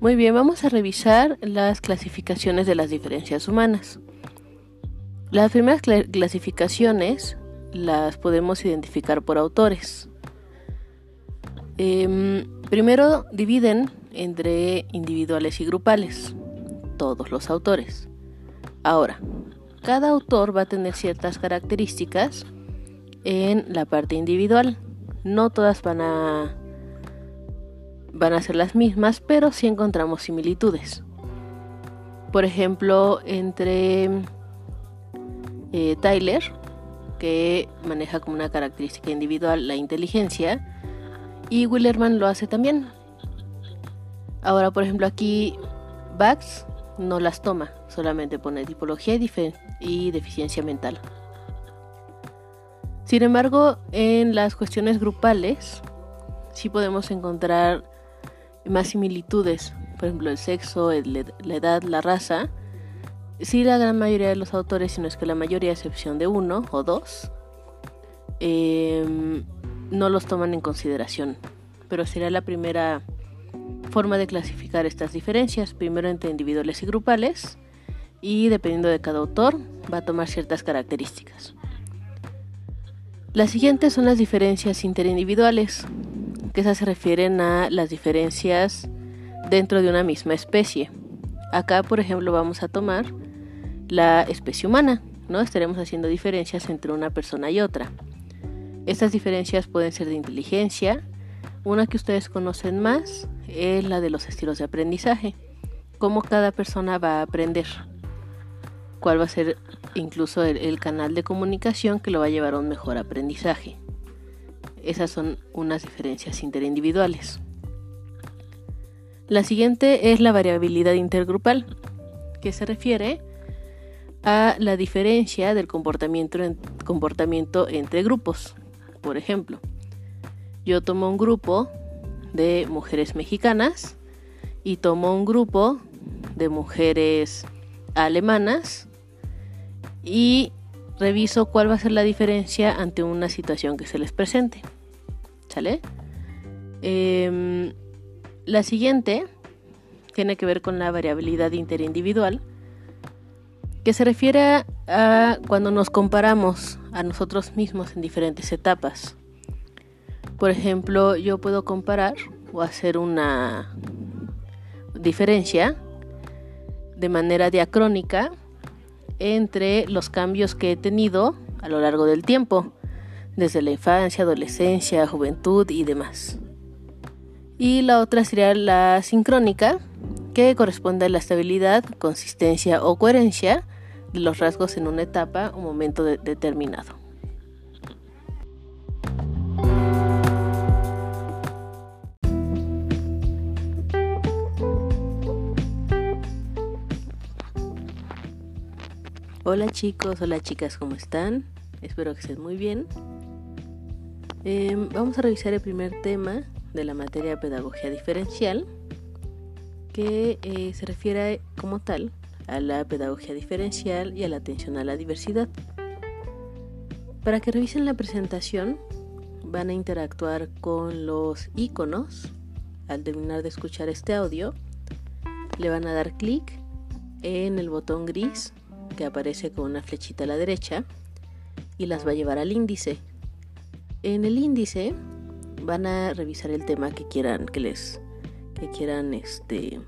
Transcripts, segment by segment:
Muy bien, vamos a revisar las clasificaciones de las diferencias humanas. Las primeras clasificaciones las podemos identificar por autores. Em, primero dividen entre individuales y grupales, todos los autores. Ahora, cada autor va a tener ciertas características en la parte individual. No todas van a van a ser las mismas, pero sí encontramos similitudes. Por ejemplo, entre eh, Tyler, que maneja como una característica individual la inteligencia, y Willerman lo hace también. Ahora, por ejemplo, aquí Bax no las toma, solamente pone tipología y deficiencia mental. Sin embargo, en las cuestiones grupales sí podemos encontrar más similitudes, por ejemplo el sexo, la edad, la raza, si la gran mayoría de los autores, si no es que la mayoría, a excepción de uno o dos, em, no los toman en consideración. Pero sería la primera forma de clasificar estas diferencias, primero entre individuales y grupales, y dependiendo de cada autor, va a tomar ciertas características. Las siguientes son las diferencias interindividuales que esas se refieren a las diferencias dentro de una misma especie. Acá, por ejemplo, vamos a tomar la especie humana, ¿no? Estaremos haciendo diferencias entre una persona y otra. Estas diferencias pueden ser de inteligencia. Una que ustedes conocen más es la de los estilos de aprendizaje. Cómo cada persona va a aprender. Cuál va a ser incluso el, el canal de comunicación que lo va a llevar a un mejor aprendizaje. Esas son unas diferencias interindividuales. La siguiente es la variabilidad intergrupal, que se refiere a la diferencia del comportamiento, entre grupos. Por ejemplo, yo tomo un grupo de mujeres mexicanas y tomo un grupo de mujeres alemanas y reviso cuál va a ser la diferencia ante una situación que se les presente. ¿Sale? Em, la siguiente tiene que ver con la variabilidad interindividual, que se refiere a cuando nos comparamos a nosotros mismos en diferentes etapas. Por ejemplo, yo puedo comparar o hacer una diferencia de manera diacrónica entre los cambios que he tenido a lo largo del tiempo, desde la infancia, adolescencia, juventud y demás. Y la otra sería la sincrónica, que corresponde a la estabilidad, consistencia o coherencia de los rasgos en una etapa o momento determinado. Hola chicos, hola chicas, ¿cómo están? Espero que estén muy bien. Em, vamos a revisar el primer tema de la materia pedagogía diferencial, que eh, se refiere como tal a la pedagogía diferencial y a la atención a la diversidad. Para que revisen la presentación, van a interactuar con los iconos. Al terminar de escuchar este audio, le van a dar clic en el botón gris que aparece con una flechita a la derecha y las va a llevar al índice. En el índice van a revisar el tema que quieran que les que quieran este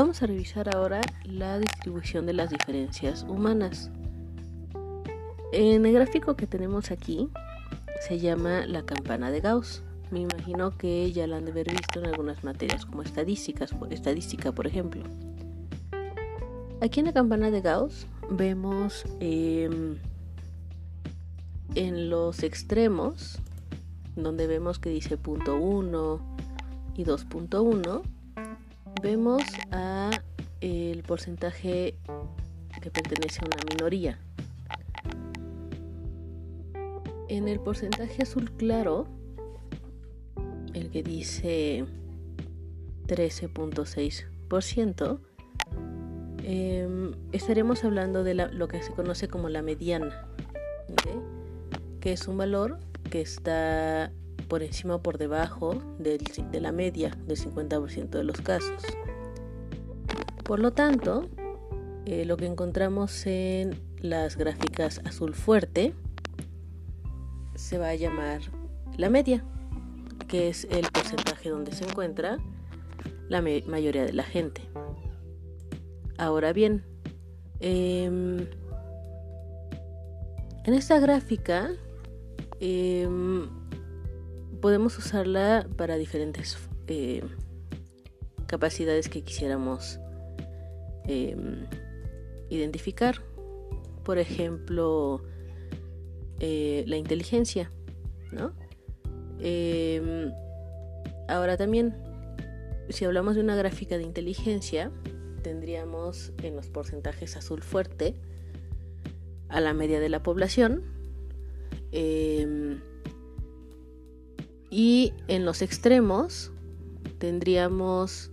Vamos a revisar ahora la distribución de las diferencias humanas. En el gráfico que tenemos aquí se llama la campana de Gauss. Me imagino que ya la han de haber visto en algunas materias como estadísticas, estadística por ejemplo. Aquí en la campana de Gauss vemos em, en los extremos, donde vemos que dice punto 1 y 2.1, vemos a el porcentaje que pertenece a una minoría. En el porcentaje azul claro, el que dice 13.6%, em, estaremos hablando de lo que se conoce como la mediana, que es un valor que está por encima o por debajo de la media del 50% de los casos. Por lo tanto, eh, lo que encontramos en las gráficas azul fuerte se va a llamar la media, que es el porcentaje donde se encuentra la mayoría de la gente. Ahora bien, em, en esta gráfica em, podemos usarla para diferentes eh, capacidades que quisiéramos em, identificar. Por ejemplo, eh, la inteligencia, ¿no? Em, ahora también, si hablamos de una gráfica de inteligencia, tendríamos en los porcentajes azul fuerte a la media de la población em, y en los extremos tendríamos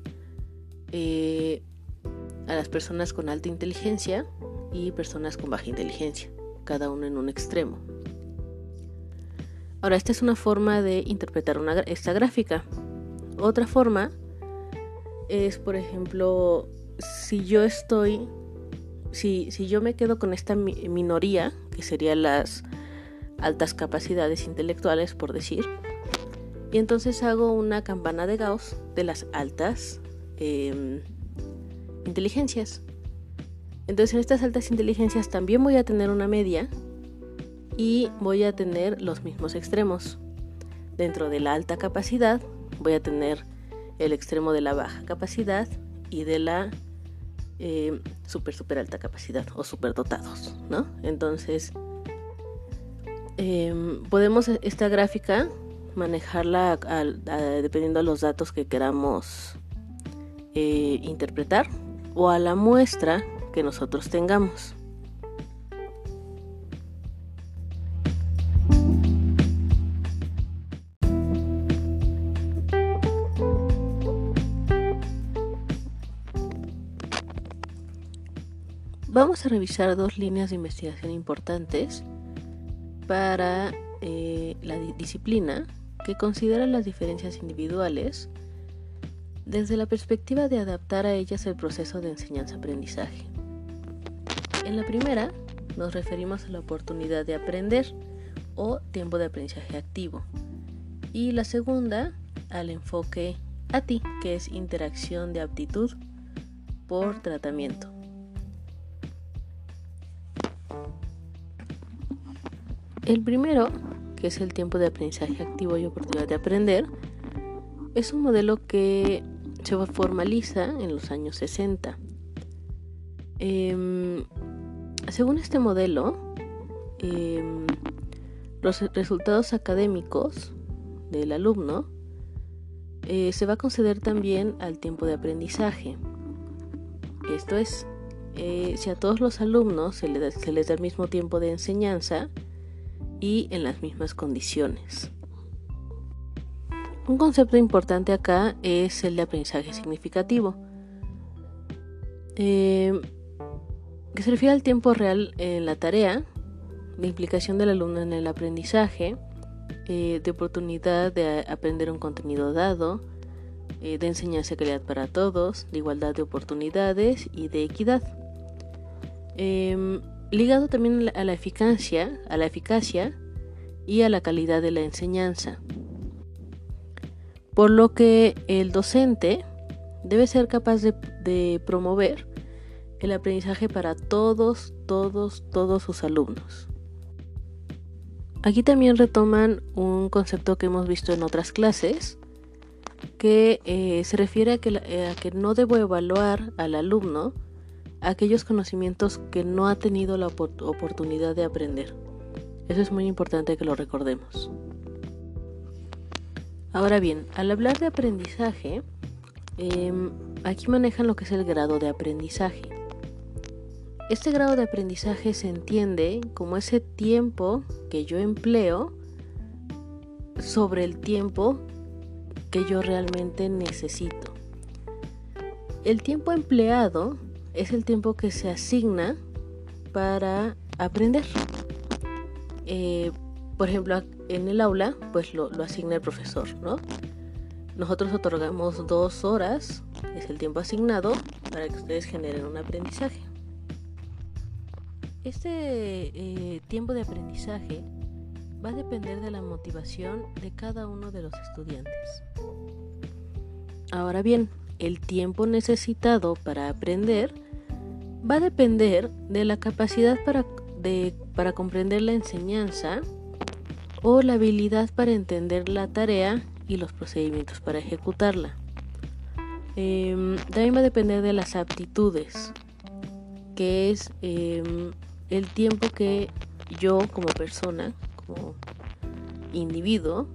eh, a las personas con alta inteligencia y personas con baja inteligencia, cada uno en un extremo. Ahora, esta es una forma de interpretar esta gráfica. Otra forma es, por ejemplo, si yo estoy, si, si yo me quedo con esta minoría, que serían las altas capacidades intelectuales, por decir, y entonces hago una campana de Gauss de las altas em, inteligencias. Entonces en estas altas inteligencias también voy a tener una media y voy a tener los mismos extremos. Dentro de la alta capacidad voy a tener el extremo de la baja capacidad y de la eh, super super alta capacidad o superdotados, ¿no? Entonces em, podemos esta gráfica manejarla dependiendo de los datos que queramos eh, interpretar o a la muestra que nosotros tengamos. Vamos a revisar dos líneas de investigación importantes para eh, la disciplina que considera las diferencias individuales desde la perspectiva de adaptar a ellas el proceso de enseñanza-aprendizaje. En la primera nos referimos a la oportunidad de aprender o tiempo de aprendizaje activo y la segunda al enfoque a ti que es interacción de aptitud por tratamiento. El primero, que es el tiempo de aprendizaje activo y oportunidad de aprender, es un modelo que se formaliza en los años 60. Em, según este modelo, em, los resultados académicos del alumno eh, se va a conceder también al tiempo de aprendizaje. Esto es, eh, si a todos los alumnos se les da el mismo tiempo de enseñanza, y en las mismas condiciones. Un concepto importante acá es el de aprendizaje significativo, eh, que se refiere al tiempo real en la tarea, de implicación del alumno en el aprendizaje, eh, de oportunidad de aprender un contenido dado, eh, de enseñanza de calidad para todos, de igualdad de oportunidades y de equidad. Ligado también a la eficacia, a la eficacia y a la calidad de la enseñanza. Por lo que el docente debe ser capaz de, promover el aprendizaje para todos, todos, todos sus alumnos. Aquí también retoman un concepto que hemos visto en otras clases, que eh, se refiere a que, a que no debo evaluar al alumno aquellos conocimientos que no ha tenido la oportunidad de aprender. Eso es muy importante que lo recordemos. Ahora bien, al hablar de aprendizaje, em, aquí manejan lo que es el grado de aprendizaje. Este grado de aprendizaje se entiende como ese tiempo que yo empleo sobre el tiempo que yo realmente necesito. El tiempo empleado es el tiempo que se asigna para aprender. Eh, por ejemplo, en el aula, pues lo, asigna el profesor, ¿no? Nosotros otorgamos dos horas, es el tiempo asignado, para que ustedes generen un aprendizaje. Este eh, tiempo de aprendizaje va a depender de la motivación de cada uno de los estudiantes. Ahora bien, el tiempo necesitado para aprender va a depender de la capacidad para, para comprender la enseñanza o la habilidad para entender la tarea y los procedimientos para ejecutarla. Em, también va a depender de las aptitudes, que es em, el tiempo que yo como persona, como individuo,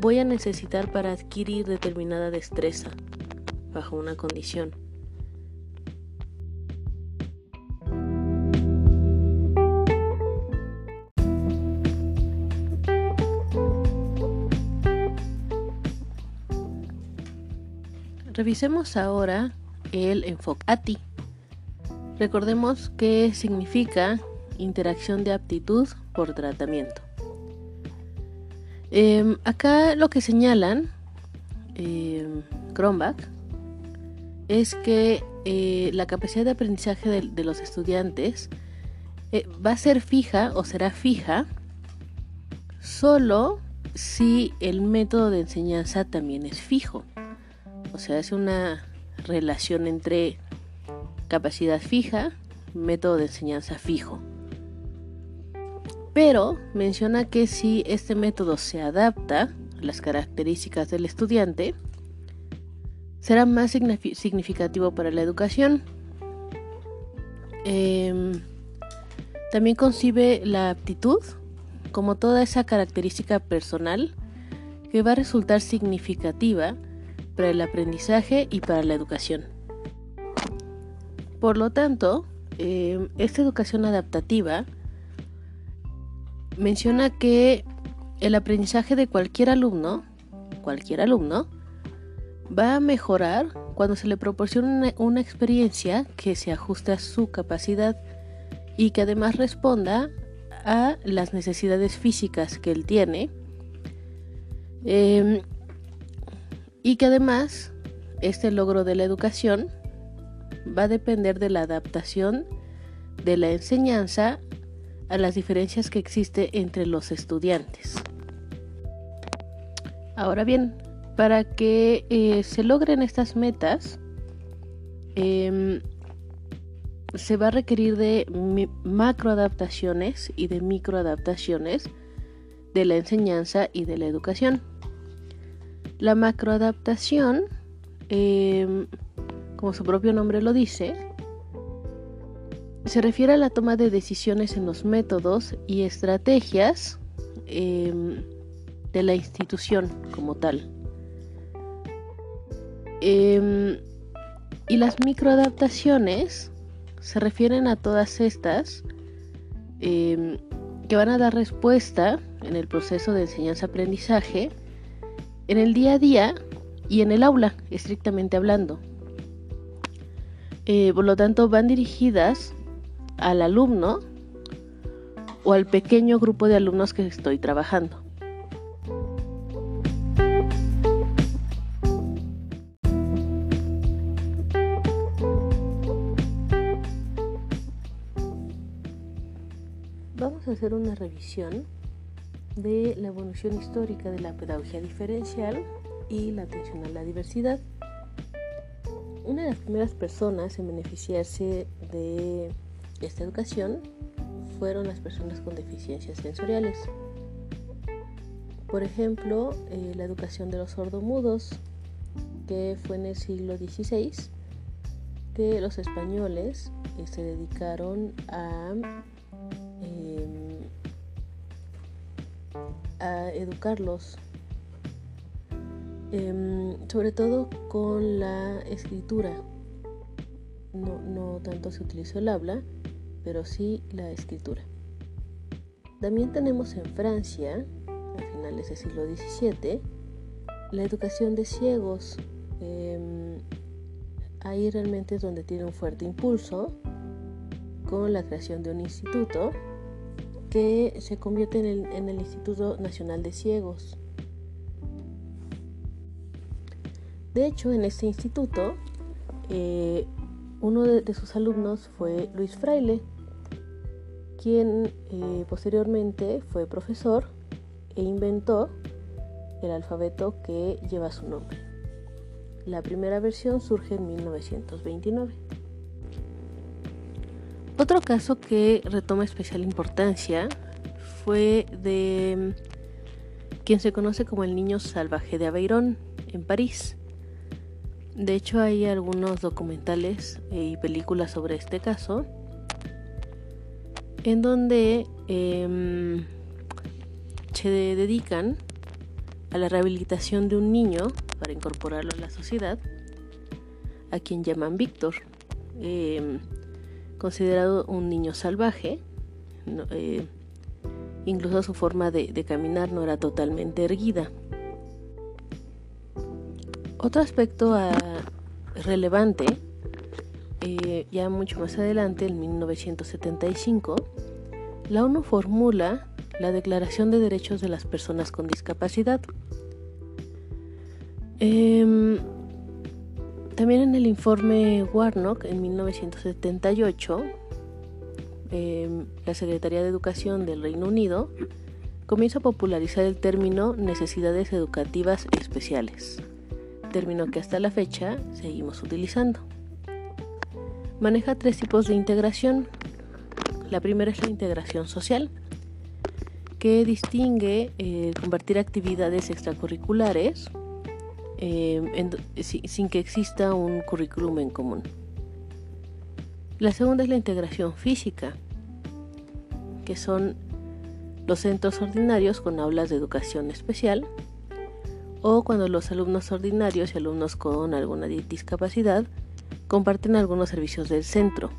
voy a necesitar para adquirir determinada destreza bajo una condición. Revisemos ahora el enfoque ATI. Recordemos que significa interacción de aptitud por tratamiento. Em, acá lo que señalan eh, es que eh, la capacidad de aprendizaje de, los estudiantes eh, va a ser fija o será fija solo si el método de enseñanza también es fijo. O sea, es una relación entre capacidad fija, método de enseñanza fijo. Pero menciona que si este método se adapta a las características del estudiante, será más significativo para la educación. Em, también concibe la aptitud como toda esa característica personal que va a resultar significativa para el aprendizaje y para la educación. Por lo tanto, eh, esta educación adaptativa menciona que el aprendizaje de cualquier alumno, cualquier alumno, va a mejorar cuando se le proporcione una, experiencia que se ajuste a su capacidad y que además responda a las necesidades físicas que él tiene. Em, y que además este logro de la educación va a depender de la adaptación de la enseñanza a las diferencias que existe entre los estudiantes. Ahora bien, para que eh, se logren estas metas, em, se va a requerir de macroadaptaciones y de microadaptaciones de la enseñanza y de la educación. La macroadaptación, em, como su propio nombre lo dice, se refiere a la toma de decisiones en los métodos y estrategias em, de la institución como tal. Em, y las microadaptaciones se refieren a todas estas que van a dar respuesta en el proceso de enseñanza-aprendizaje en el día a día y en el aula, estrictamente hablando. Eh, por lo tanto, van dirigidas al alumno o al pequeño grupo de alumnos que estoy trabajando. Vamos a hacer una revisión de la evolución histórica de la pedagogía diferencial y la atención a la diversidad. una de las primeras personas en beneficiarse de esta educación fueron las personas con deficiencias sensoriales. Por ejemplo, eh, la educación de los sordomudos, que fue en el siglo XVI, que los españoles eh, se dedicaron a, a educarlos, em, sobre todo con la escritura. No, tanto se utilizó el habla, pero sí la escritura. También tenemos en Francia finales del siglo XVII, la educación de ciegos. Em, ahí realmente es donde tiene un fuerte impulso con la creación de un instituto que se convierte en el, Instituto Nacional de Ciegos. De hecho, en este instituto, eh, uno de, sus alumnos fue Luis Fraile, quien eh, posteriormente fue profesor e inventó el alfabeto que lleva su nombre. La primera versión surge en 1929. Otro caso que retoma especial importancia fue de quien se conoce como el niño salvaje de Aveyron en París. De hecho hay algunos documentales y películas sobre este caso en donde em, se dedican a la rehabilitación de un niño para incorporarlo a la sociedad, a quien llaman Víctor, em, considerado un niño salvaje, eh, incluso su forma de, caminar no era totalmente erguida. Otro aspecto ah, relevante, eh, ya mucho más adelante, en 1975, la ONU formula la Declaración de Derechos de las Personas con Discapacidad. Em, también en el informe Warnock en 1978, em, la Secretaría de Educación del Reino Unido comienza a popularizar el término necesidades educativas especiales, término que hasta la fecha seguimos utilizando. Maneja tres tipos de integración. La primera es la integración social, que distingue eh, compartir actividades extracurriculares eh, sin que exista un currículum en común. La segunda es la integración física, que son los centros ordinarios con aulas de educación especial o cuando los alumnos ordinarios y alumnos con alguna discapacidad comparten algunos servicios del centro.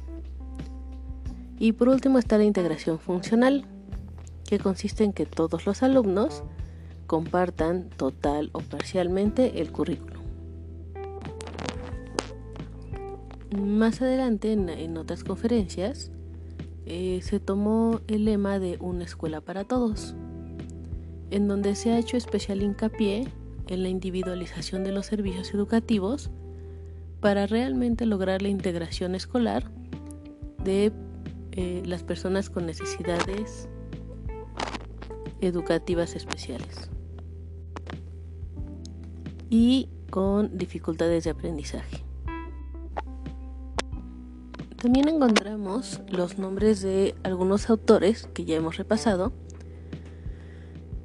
Y por último está la integración funcional, que consiste en que todos los alumnos compartan total o parcialmente el currículum. Más adelante, en, otras conferencias, eh, se tomó el lema de una escuela para todos, en donde se ha hecho especial hincapié en la individualización de los servicios educativos para realmente lograr la integración escolar de eh, las personas con necesidades educativas especiales y con dificultades de aprendizaje. También encontramos los nombres de algunos autores que ya hemos repasado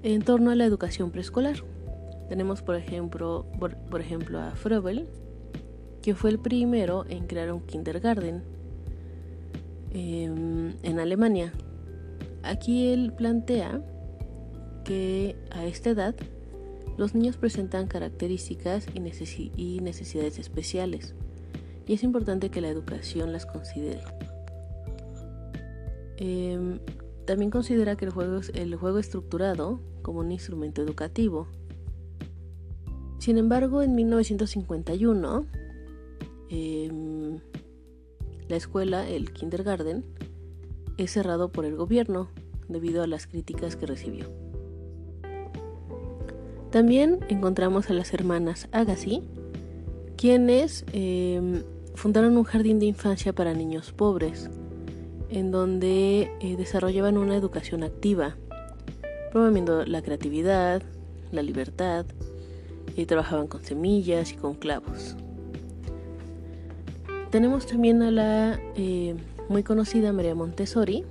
en torno a la educación preescolar. Tenemos por ejemplo, por, ejemplo a Froebel, que fue el primero en crear un kindergarten em, en Alemania. Aquí él plantea que a esta edad los niños presentan características y, necesidades especiales y es importante que la educación las considere. Em, también considera que el juego, es estructurado como un instrumento educativo. Sin embargo, en 1951, em, la escuela, el kindergarten, es cerrado por el gobierno debido a las críticas que recibió. También encontramos a las hermanas Agassi, quienes em, fundaron un jardín de infancia para niños pobres, en donde eh, desarrollaban una educación activa, promoviendo la creatividad, la libertad, y trabajaban con semillas y con clavos. tenemos también a la eh, muy conocida María Montessori,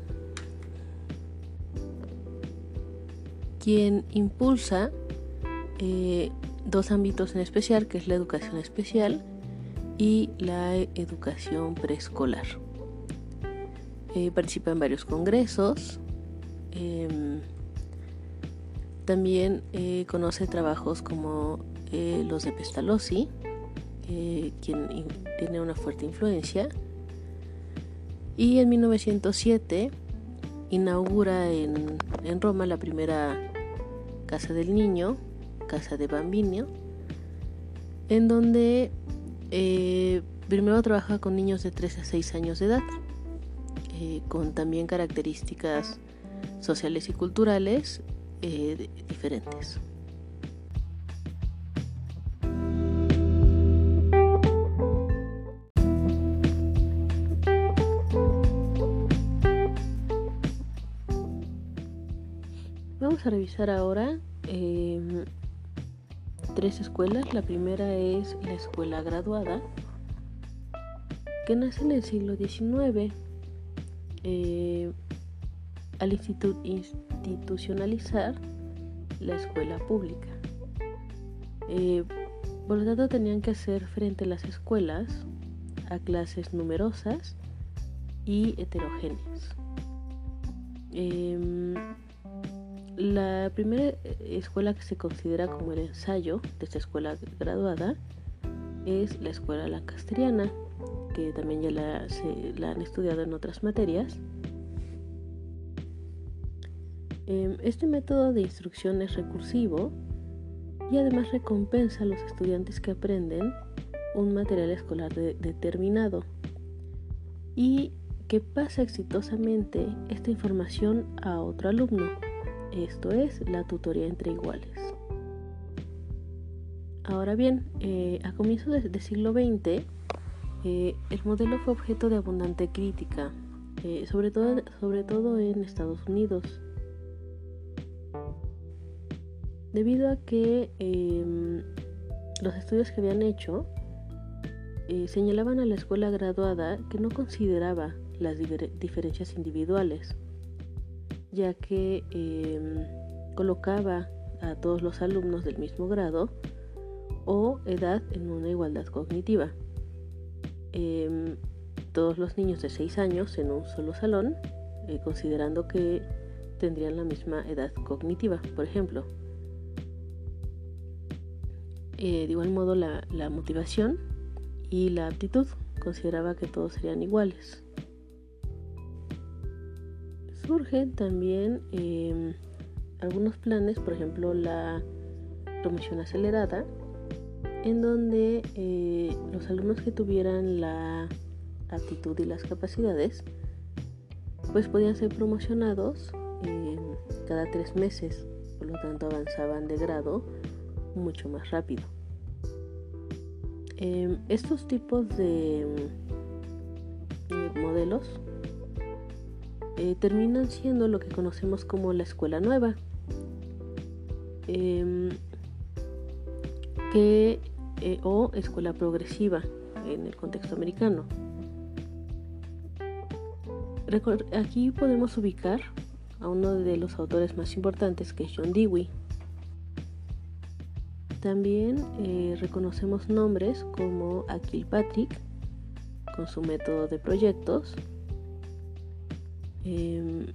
quien impulsa eh, dos ámbitos en especial, que es la educación especial y la educación preescolar. Eh, participa en varios congresos. Em, también eh, conoce trabajos como los de Pestalozzi, quien tiene una fuerte influencia. Y en 1907 inaugura en, en Roma la primera Casa del Niño, Casa de Bambino, en donde eh, primero trabaja con niños de 3 a 6 años de edad, eh, con también características sociales y culturales eh, diferentes. Vamos a revisar ahora em, tres escuelas. La primera es la escuela graduada, que nace en el siglo XIX. Eh, al institucionalizar la escuela pública. Eh, por lo tanto, tenían que hacer frente a las escuelas a clases numerosas y heterogéneas. Em, la primera escuela que se considera como el ensayo de esta escuela graduada es la escuela lancasteriana, que también ya la, han estudiado en otras materias. Em, este método de instrucción es recursivo y además recompensa a los estudiantes que aprenden un material escolar determinado y que pasa exitosamente esta información a otro alumno esto es la tutoría entre iguales. Ahora bien, eh, a comienzos del siglo XX, eh, el modelo fue objeto de abundante crítica, eh, sobre, todo, sobre todo en Estados Unidos, debido a que em, los estudios que habían hecho señalaban a la escuela graduada que no consideraba las diferencias individuales ya que em, colocaba a todos los alumnos del mismo grado o edad en una igualdad cognitiva. Em, todos los niños de 6 años en un solo salón, eh, considerando que tendrían la misma edad cognitiva, por ejemplo. Eh, de igual modo la motivación y la aptitud consideraba que todos serían iguales surgen también em, algunos planes, por ejemplo la promoción acelerada, en donde eh, los alumnos que tuvieran la aptitud y las capacidades, pues podían ser promocionados em, cada tres meses, por lo tanto avanzaban de grado mucho más rápido. Em, estos tipos de modelos eh, terminan siendo lo que conocemos como la escuela nueva, em, que, eh, o escuela progresiva en el contexto americano. Aquí podemos ubicar a uno de los autores más importantes que es John Dewey. También eh, reconocemos nombres como Akil Patrick con su método de proyectos Em,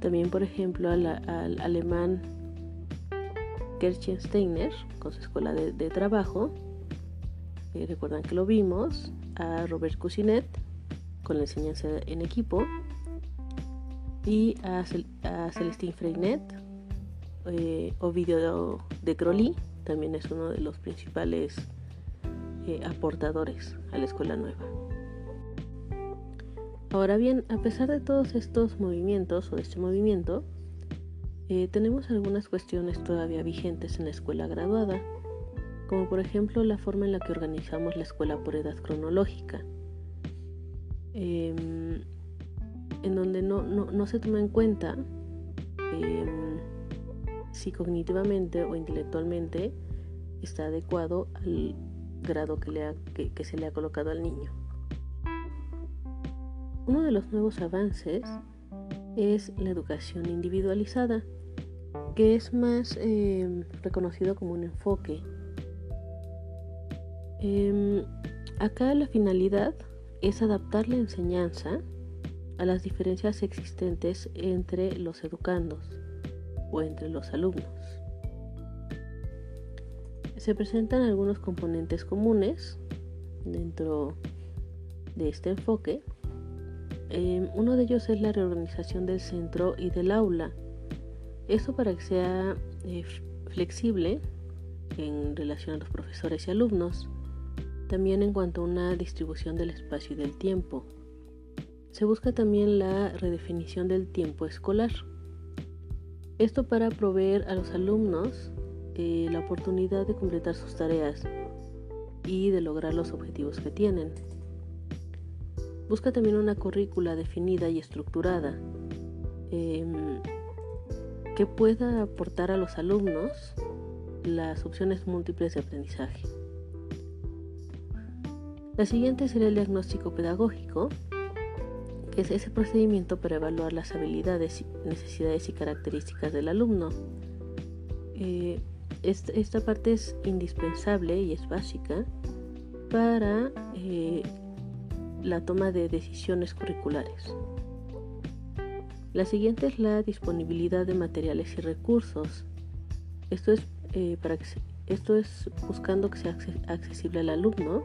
también, por ejemplo, al, alemán Gertchen Steiner con su escuela de, trabajo. Eh, recuerdan que lo vimos. A Robert Cousinet con la enseñanza en equipo. Y a, Celestine Freinet. Eh, Ovidio de Crowley también es uno de los principales eh, aportadores a la escuela nueva. Ahora bien, a pesar de todos estos movimientos o de este movimiento, eh, tenemos algunas cuestiones todavía vigentes en la escuela graduada, como por ejemplo la forma en la que organizamos la escuela por edad cronológica, em, en donde no, se toma en cuenta em, si cognitivamente o intelectualmente está adecuado al grado que, que se le ha colocado al niño. Uno de los nuevos avances es la educación individualizada, que es más em, reconocido como un enfoque. Em, acá la finalidad es adaptar la enseñanza a las diferencias existentes entre los educandos o entre los alumnos. Se presentan algunos componentes comunes dentro de este enfoque Em, uno de ellos es la reorganización del centro y del aula. Esto para que sea eh, flexible en relación a los profesores y alumnos. También en cuanto a una distribución del espacio y del tiempo. Se busca también la redefinición del tiempo escolar. Esto para proveer a los alumnos eh, la oportunidad de completar sus tareas y de lograr los objetivos que tienen. Busca también una currícula definida y estructurada em, que pueda aportar a los alumnos las opciones múltiples de aprendizaje. La siguiente sería el diagnóstico pedagógico, que es ese procedimiento para evaluar las habilidades, necesidades y características del alumno. Eh, esta, parte es indispensable y es básica para eh, la toma de decisiones curriculares. La siguiente es la disponibilidad de materiales y recursos. Esto es, eh, para que esto es buscando que sea accesible al alumno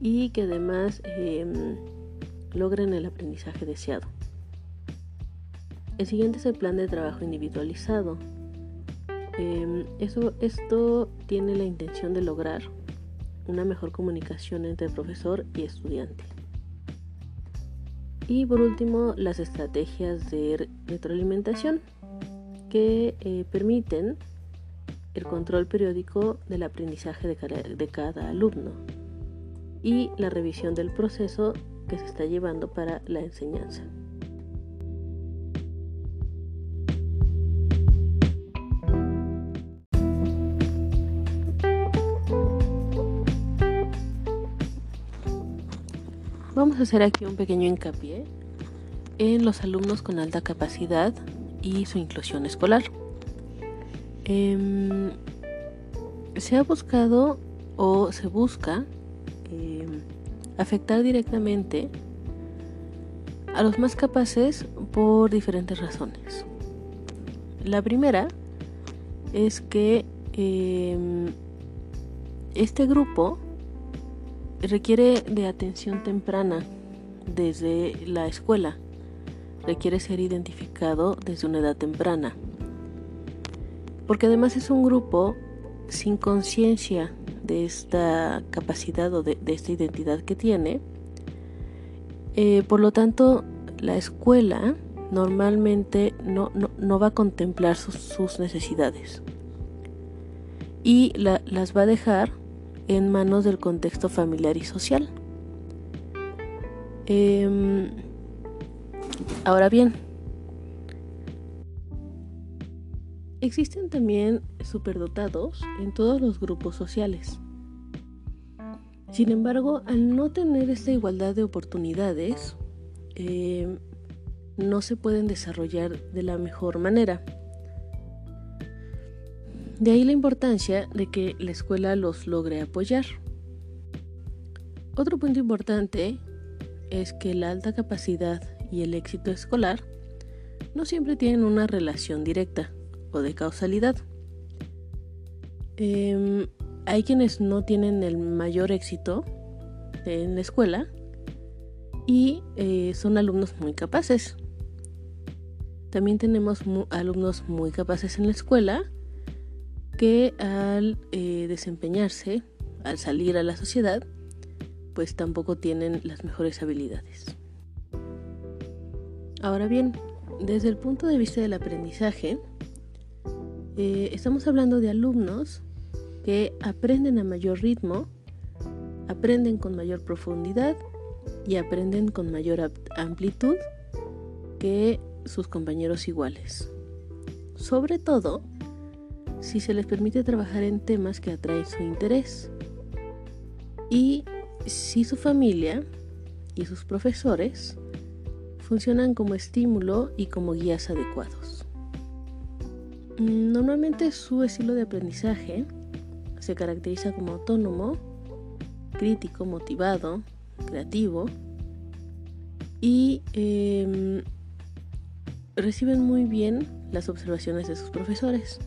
y que además em, logren el aprendizaje deseado. El siguiente es el plan de trabajo individualizado. Em, eso, esto tiene la intención de lograr una mejor comunicación entre profesor y estudiante. Y por último, las estrategias de retroalimentación que eh, permiten el control periódico del aprendizaje de cada alumno y la revisión del proceso que se está llevando para la enseñanza. A hacer aquí un pequeño hincapié en los alumnos con alta capacidad y su inclusión escolar. Em, se ha buscado o se busca em, afectar directamente a los más capaces por diferentes razones. La primera es que em, este grupo requiere de atención temprana desde la escuela. Requiere ser identificado desde una edad temprana. Porque además es un grupo sin conciencia de esta capacidad o de, esta identidad que tiene. Eh, por lo tanto, la escuela normalmente no, va a contemplar sus, necesidades y las va a dejar en manos del contexto familiar y social. Em, ahora bien, existen también superdotados en todos los grupos sociales. Sin embargo, al no tener esta igualdad de oportunidades, em, no se pueden desarrollar de la mejor manera. De ahí la importancia de que la escuela los logre apoyar. Otro punto importante es que la alta capacidad y el éxito escolar no siempre tienen una relación directa o de causalidad. Em, hay quienes no tienen el mayor éxito en la escuela y eh, son alumnos muy capaces. También tenemos alumnos muy capaces en la escuela que al eh, desempeñarse, al salir a la sociedad, pues tampoco tienen las mejores habilidades. Ahora bien, desde el punto de vista del aprendizaje, eh, estamos hablando de alumnos que aprenden a mayor ritmo, aprenden con mayor profundidad y aprenden con mayor amplitud que sus compañeros iguales. Sobre todo, si se les permite trabajar en temas que atraen su interés y si su familia y sus profesores funcionan como estímulo y como guías adecuados. Normalmente su estilo de aprendizaje se caracteriza como autónomo, crítico, motivado, creativo y em, reciben muy bien las observaciones de sus profesores.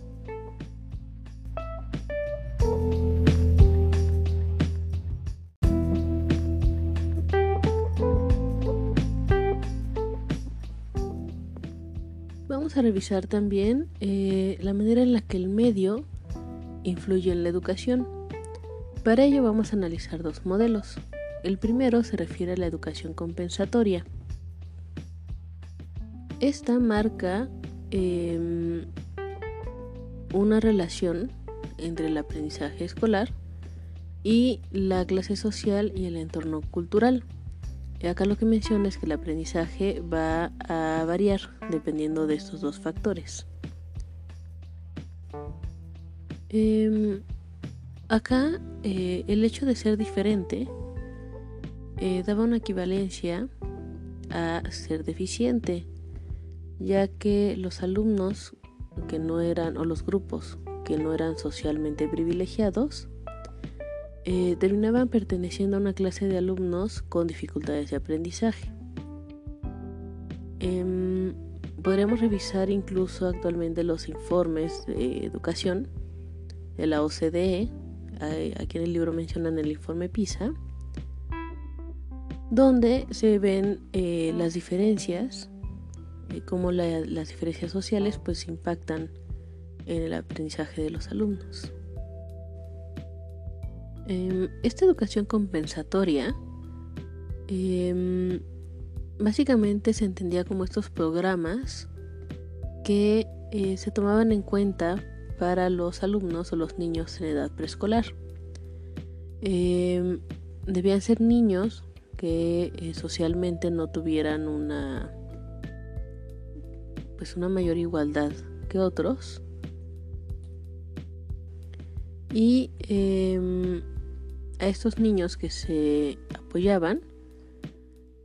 A revisar también eh, la manera en la que el medio influye en la educación. Para ello vamos a analizar dos modelos. El primero se refiere a la educación compensatoria. Esta marca em, una relación entre el aprendizaje escolar y la clase social y el entorno cultural. Acá lo que menciona es que el aprendizaje va a variar dependiendo de estos dos factores. Em, acá eh, el hecho de ser diferente eh, daba una equivalencia a ser deficiente, ya que los alumnos que no eran, o los grupos que no eran socialmente privilegiados, eh, terminaban perteneciendo a una clase de alumnos con dificultades de aprendizaje. Em, podríamos revisar incluso actualmente los informes de educación de la OCDE, aquí en el libro mencionan el informe PISA, donde se ven eh, las diferencias, eh, cómo las diferencias sociales pues impactan en el aprendizaje de los alumnos. Em, esta educación compensatoria em, básicamente se entendía como estos programas que eh, se tomaban en cuenta para los alumnos o los niños en edad preescolar. Em, debían ser niños que eh, socialmente no tuvieran una pues una mayor igualdad que otros y a estos niños que se apoyaban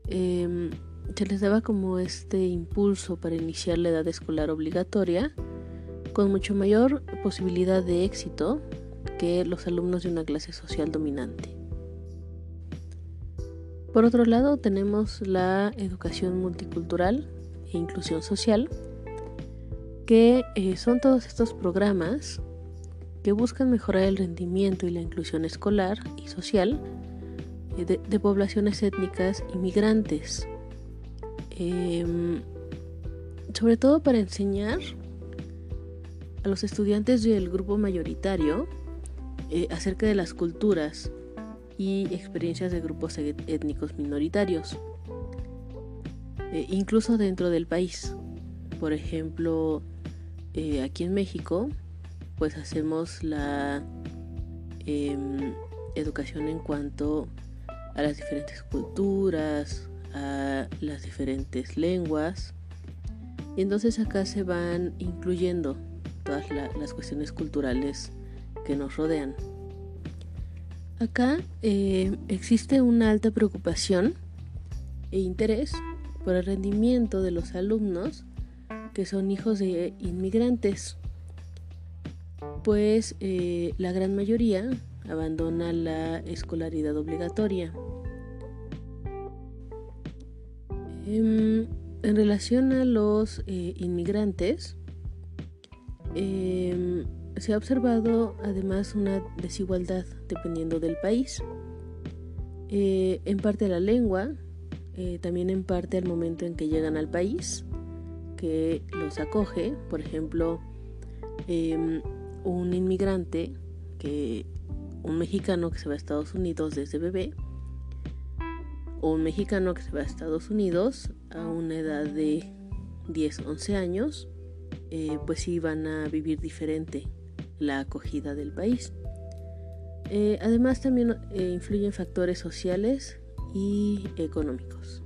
em, se les daba como este impulso para iniciar la edad escolar obligatoria con mucho mayor posibilidad de éxito que los alumnos de una clase social dominante. Por otro lado, tenemos la educación multicultural e inclusión social, que eh, son todos estos programas que buscan mejorar el rendimiento y la inclusión escolar y social eh, de, poblaciones étnicas inmigrantes, em, sobre todo para enseñar a los estudiantes del grupo mayoritario eh, acerca de las culturas y experiencias de grupos e-, étnicos minoritarios, eh, incluso dentro del país. Por ejemplo, aquí en México, pues hacemos la em, educación en cuanto a las diferentes culturas, a las diferentes lenguas. Y entonces acá se van incluyendo todas las cuestiones culturales que nos rodean. Acá eh, existe una alta preocupación e interés por el rendimiento de los alumnos que son hijos de inmigrantes, pues eh, la gran mayoría abandona la escolaridad obligatoria. Em, en, relación a los eh, inmigrantes, em, se ha observado además una desigualdad dependiendo del país. Eh, en parte la lengua, también en parte al momento en que llegan al país, que los acoge, por ejemplo, em, un inmigrante, que, un mexicano que se va a Estados Unidos desde bebé, o un mexicano que se va a Estados Unidos a una edad de 10, 11 años, eh, pues sí van a vivir diferente la acogida del país. Eh, además también eh, influyen factores sociales y económicos.